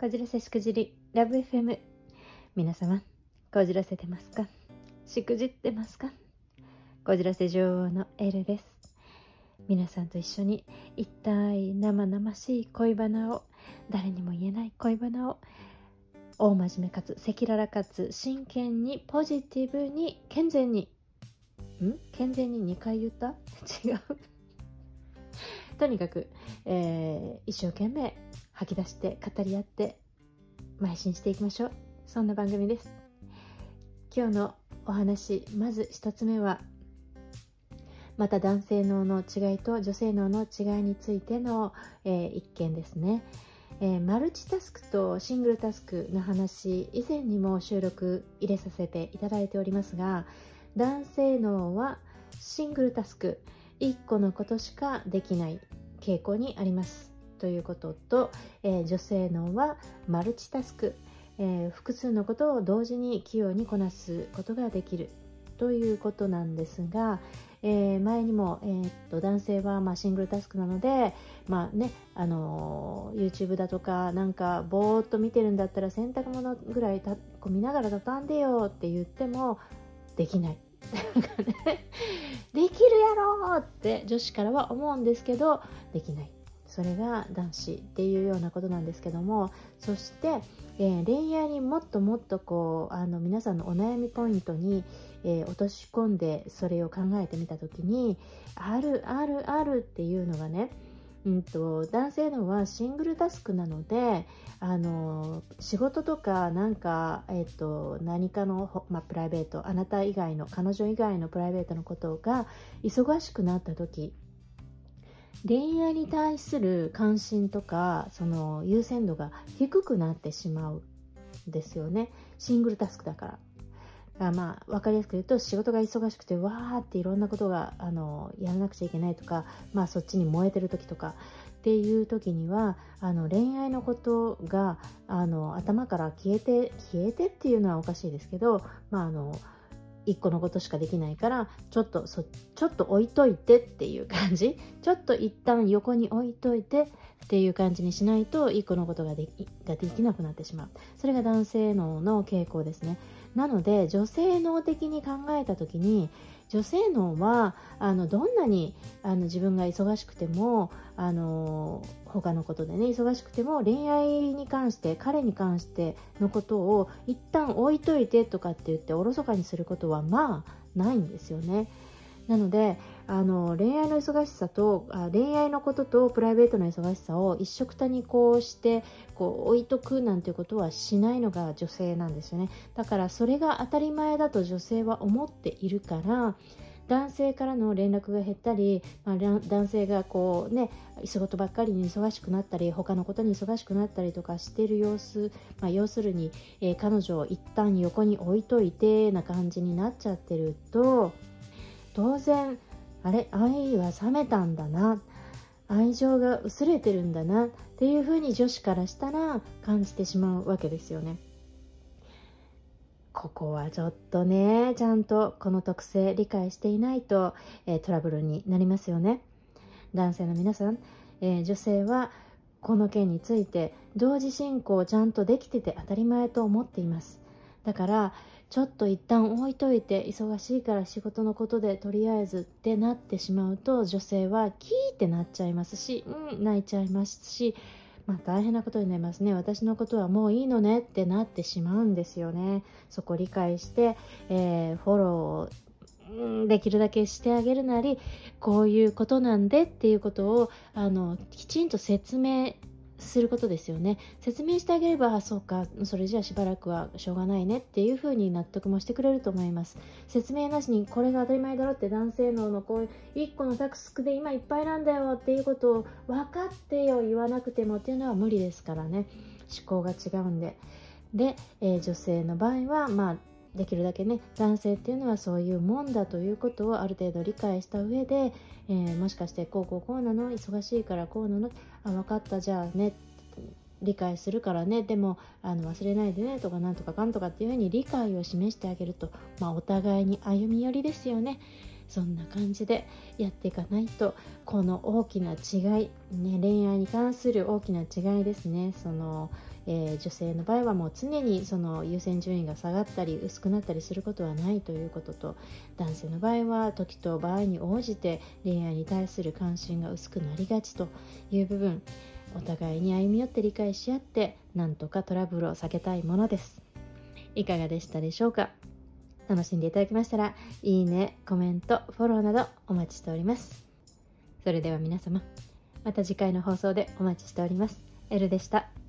こじらせしくじりラブ FM 皆様こじらせてますか？しくじってますか？こじらせ女王のエルです。皆さんと一緒に一体生々しい恋バナを誰にも言えない恋バナを大真面目かつ赤裸々かつ真剣にポジティブに健全にん？健全に2回言った？違う。とにかく、えー、一生懸命吐き出して語り合って邁進していきましょう。そんな番組です。今日のお話まず1つ目はまた男性脳の違いと女性脳の違いについての、えー、一件ですね、えー、マルチタスクとシングルタスクの話以前にも収録入れさせていただいておりますが男性脳はシングルタスク1個のことしかできない傾向にありますということと、えー、女性脳はマルチタスク、えー、複数のことを同時に器用にこなすことができるということなんですが、えー、前にも、えー、っと男性はまあシングルタスクなので、まあねあのー、YouTube だとかなんかぼーっと見てるんだったら洗濯物ぐらいたこう見ながら畳んでよって言ってもできない。できるやろって女子からは思うんですけどできない。それが男子っていうようなことなんですけどもそして、えー、恋愛にもっともっとこうあの皆さんのお悩みポイントに、えー、落とし込んでそれを考えてみた時にあるあるあるっていうのがねうんと、男性のはシングルタスクなのであの仕事とかなんか、えっと、何かの、まあ、プライベートあなた以外の彼女以外のプライベートのことが忙しくなった時恋愛に対する関心とかその優先度が低くなってしまうんですよね。シングルタスクだから。あまあ、分かりやすく言うと仕事が忙しくてわーっていろんなことがあのやらなくちゃいけないとか、まあ、そっちに燃えてる時とかっていう時にはあの恋愛のことがあの頭から消えて消えてっていうのはおかしいですけど、まあ、あの1個のことしかできないからちょっとそちょっと置いといてっていう感じ。ちょっと一旦横に置いといてっていう感じにしないと1個のことができができなくなってしまう。それが男性脳の傾向ですね。なので女性脳的に考えた時に女性脳はあのどんなにあの自分が忙しくてもあの他のことでね忙しくても恋愛に関して彼に関してのことを一旦置いといてとかって言っておろそかにすることはまあないんですよね。なのであの恋愛の忙しさとあ恋愛のこととプライベートの忙しさを一緒くたにこうしてこう置いとくなんていうことはしないのが女性なんですよね。だからそれが当たり前だと女性は思っているから男性からの連絡が減ったり、まあ、男性がこうね仕事ばっかりに忙しくなったり他のことに忙しくなったりとかしている様子、まあ、要するに、えー、彼女を一旦横に置いといてな感じになっちゃってると当然あれ愛は冷めたんだな愛情が薄れてるんだなっていうふうに女子からしたら感じてしまうわけですよね。ここはちょっとねちゃんとこの特性理解していないと、えー、トラブルになりますよね。男性の皆さん、えー、女性はこの件について同時進行ちゃんとできてて当たり前と思っています。だからちょっと一旦置いといて忙しいから仕事のことでとりあえずってなってしまうと女性はキーってなっちゃいますし、うん、泣いちゃいますし、まあ、大変なことになりますね。私のことはもういいのねってなってしまうんですよね。そこ理解して、えー、フォローできるだけしてあげるなりこういうことなんでっていうことをあのきちんと説明することですよね。説明してあげればそうか。それじゃあしばらくはしょうがないねっていうふうに納得もしてくれると思います。説明なしにこれが当たり前だろって男性脳のこう1個のタクスクで今いっぱいなんだよっていうことを分かってよ言わなくてもっていうのは無理ですからね。思考が違うんで。で、えー、女性の場合はまあできるだけね男性っていうのはそういうもんだということをある程度理解した上で、えー、もしかしてこうこうこうなの忙しいからこうなのあ分かったじゃあね理解するからねでもあの忘れないでねとかなんとかかんとかっていうふうに理解を示してあげると、まあ、お互いに歩み寄りですよね。そんな感じでやっていかないとこの大きな違い、ね、恋愛に関する大きな違いですね。その、えー、女性の場合はもう常にその優先順位が下がったり薄くなったりすることはないということと男性の場合は時と場合に応じて恋愛に対する関心が薄くなりがちという部分お互いに歩み寄って理解し合ってなんとかトラブルを避けたいものです。いかがでしたでしょうか？楽しんでいただけましたらいいねコメントフォローなどお待ちしております。それでは皆様また次回の放送でお待ちしております。エルでした。